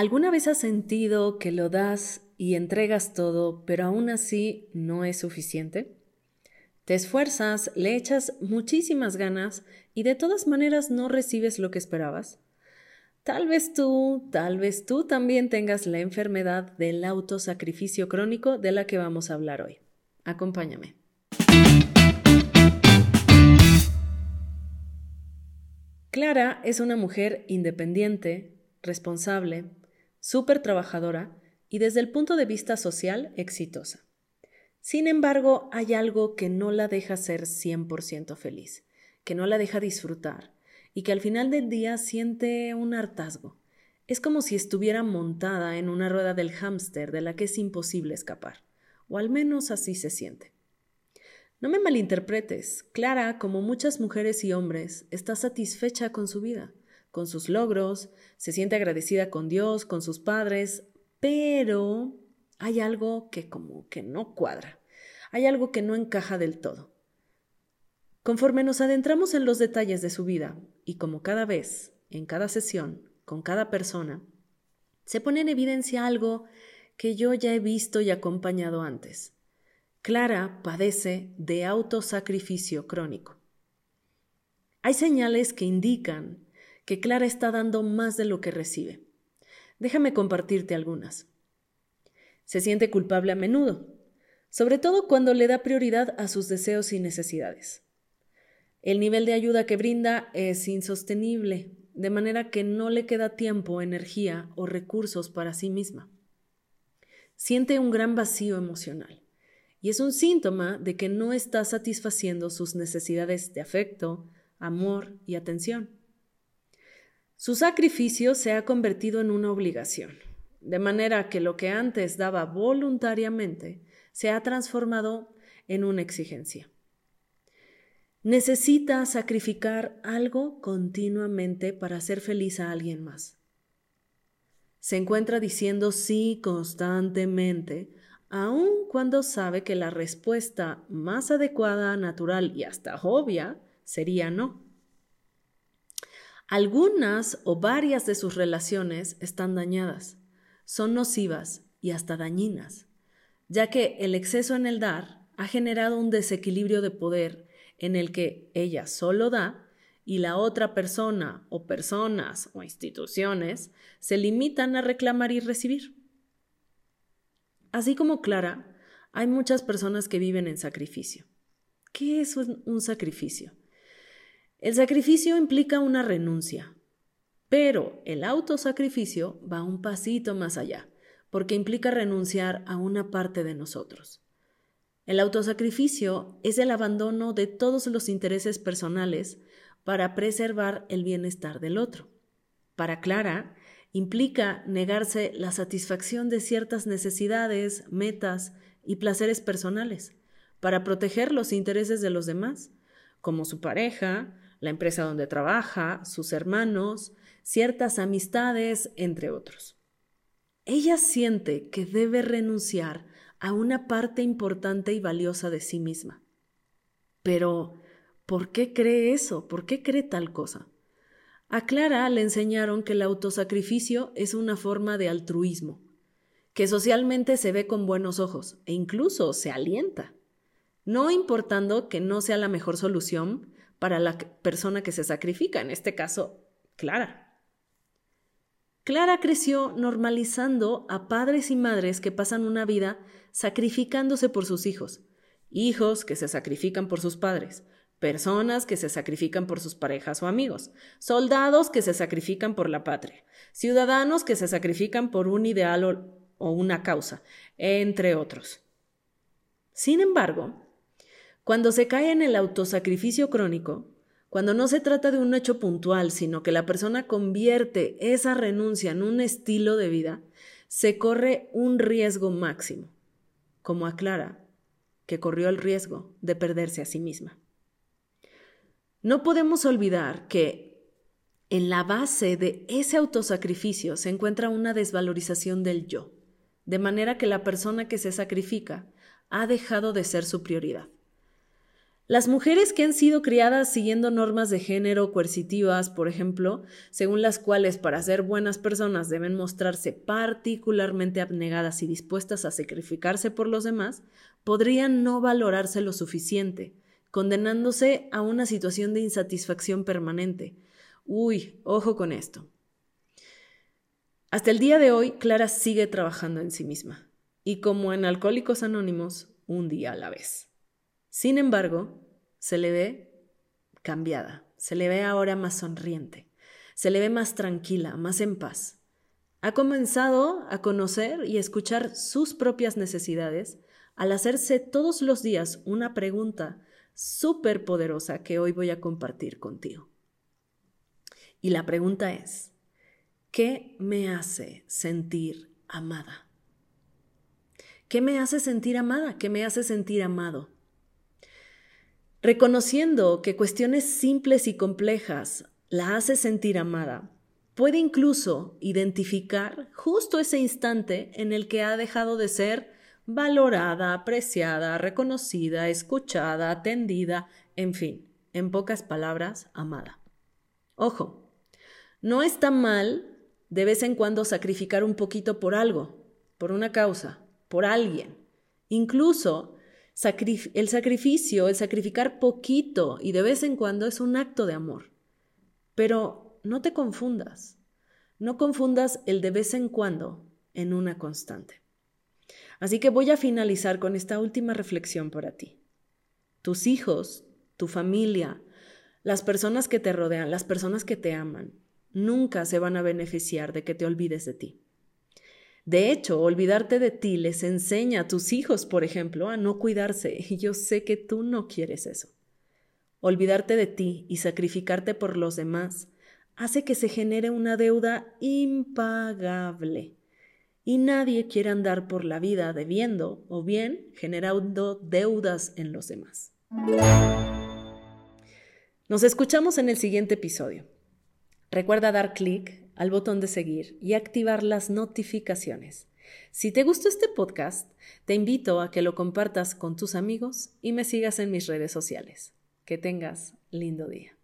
¿Alguna vez has sentido que lo das y entregas todo, pero aún así no es suficiente? Te esfuerzas, le echas muchísimas ganas y de todas maneras no recibes lo que esperabas. Tal vez tú, tal vez tú también tengas la enfermedad del autosacrificio crónico de la que vamos a hablar hoy. Acompáñame. Clara es una mujer independiente, responsable, súper trabajadora y desde el punto de vista social exitosa. Sin embargo, hay algo que no la deja ser 100% feliz, que no la deja disfrutar y que al final del día siente un hartazgo. Es como si estuviera montada en una rueda del hámster de la que es imposible escapar, o al menos así se siente. No me malinterpretes, Clara, como muchas mujeres y hombres, está satisfecha con su vida con sus logros, se siente agradecida con Dios, con sus padres, pero hay algo que como que no cuadra, hay algo que no encaja del todo. Conforme nos adentramos en los detalles de su vida, y como cada vez, en cada sesión, con cada persona, se pone en evidencia algo que yo ya he visto y acompañado antes. Clara padece de autosacrificio crónico. Hay señales que indican que Clara está dando más de lo que recibe. Déjame compartirte algunas. Se siente culpable a menudo, sobre todo cuando le da prioridad a sus deseos y necesidades. El nivel de ayuda que brinda es insostenible, de manera que no le queda tiempo, energía o recursos para sí misma. Siente un gran vacío emocional y es un síntoma de que no está satisfaciendo sus necesidades de afecto, amor y atención. Su sacrificio se ha convertido en una obligación, de manera que lo que antes daba voluntariamente se ha transformado en una exigencia. Necesita sacrificar algo continuamente para hacer feliz a alguien más. Se encuentra diciendo sí constantemente, aun cuando sabe que la respuesta más adecuada, natural y hasta obvia sería no. Algunas o varias de sus relaciones están dañadas, son nocivas y hasta dañinas, ya que el exceso en el dar ha generado un desequilibrio de poder en el que ella solo da y la otra persona o personas o instituciones se limitan a reclamar y recibir. Así como Clara, hay muchas personas que viven en sacrificio. ¿Qué es un sacrificio? El sacrificio implica una renuncia, pero el autosacrificio va un pasito más allá, porque implica renunciar a una parte de nosotros. El autosacrificio es el abandono de todos los intereses personales para preservar el bienestar del otro. Para Clara, implica negarse la satisfacción de ciertas necesidades, metas y placeres personales, para proteger los intereses de los demás, como su pareja, la empresa donde trabaja, sus hermanos, ciertas amistades, entre otros. Ella siente que debe renunciar a una parte importante y valiosa de sí misma. Pero, ¿por qué cree eso? ¿Por qué cree tal cosa? A Clara le enseñaron que el autosacrificio es una forma de altruismo, que socialmente se ve con buenos ojos e incluso se alienta, no importando que no sea la mejor solución, para la persona que se sacrifica, en este caso, Clara. Clara creció normalizando a padres y madres que pasan una vida sacrificándose por sus hijos, hijos que se sacrifican por sus padres, personas que se sacrifican por sus parejas o amigos, soldados que se sacrifican por la patria, ciudadanos que se sacrifican por un ideal o, o una causa, entre otros. Sin embargo, cuando se cae en el autosacrificio crónico, cuando no se trata de un hecho puntual, sino que la persona convierte esa renuncia en un estilo de vida, se corre un riesgo máximo, como aclara que corrió el riesgo de perderse a sí misma. No podemos olvidar que en la base de ese autosacrificio se encuentra una desvalorización del yo, de manera que la persona que se sacrifica ha dejado de ser su prioridad. Las mujeres que han sido criadas siguiendo normas de género coercitivas, por ejemplo, según las cuales para ser buenas personas deben mostrarse particularmente abnegadas y dispuestas a sacrificarse por los demás, podrían no valorarse lo suficiente, condenándose a una situación de insatisfacción permanente. Uy, ojo con esto. Hasta el día de hoy, Clara sigue trabajando en sí misma, y como en Alcohólicos Anónimos, un día a la vez. Sin embargo, se le ve cambiada, se le ve ahora más sonriente, se le ve más tranquila, más en paz. Ha comenzado a conocer y escuchar sus propias necesidades al hacerse todos los días una pregunta súper poderosa que hoy voy a compartir contigo. Y la pregunta es, ¿qué me hace sentir amada? ¿Qué me hace sentir amada? ¿Qué me hace sentir amado? Reconociendo que cuestiones simples y complejas la hace sentir amada, puede incluso identificar justo ese instante en el que ha dejado de ser valorada, apreciada, reconocida, escuchada, atendida, en fin, en pocas palabras, amada. Ojo, no está mal de vez en cuando sacrificar un poquito por algo, por una causa, por alguien. Incluso el sacrificio, el sacrificar poquito y de vez en cuando es un acto de amor. Pero no te confundas. No confundas el de vez en cuando en una constante. Así que voy a finalizar con esta última reflexión para ti. Tus hijos, tu familia, las personas que te rodean, las personas que te aman, nunca se van a beneficiar de que te olvides de ti. De hecho, olvidarte de ti les enseña a tus hijos, por ejemplo, a no cuidarse, y yo sé que tú no quieres eso. Olvidarte de ti y sacrificarte por los demás hace que se genere una deuda impagable. Y nadie quiere andar por la vida debiendo o bien generando deudas en los demás. Nos escuchamos en el siguiente episodio. Recuerda dar clic al botón de seguir y activar las notificaciones. Si te gustó este podcast, te invito a que lo compartas con tus amigos y me sigas en mis redes sociales. Que tengas lindo día.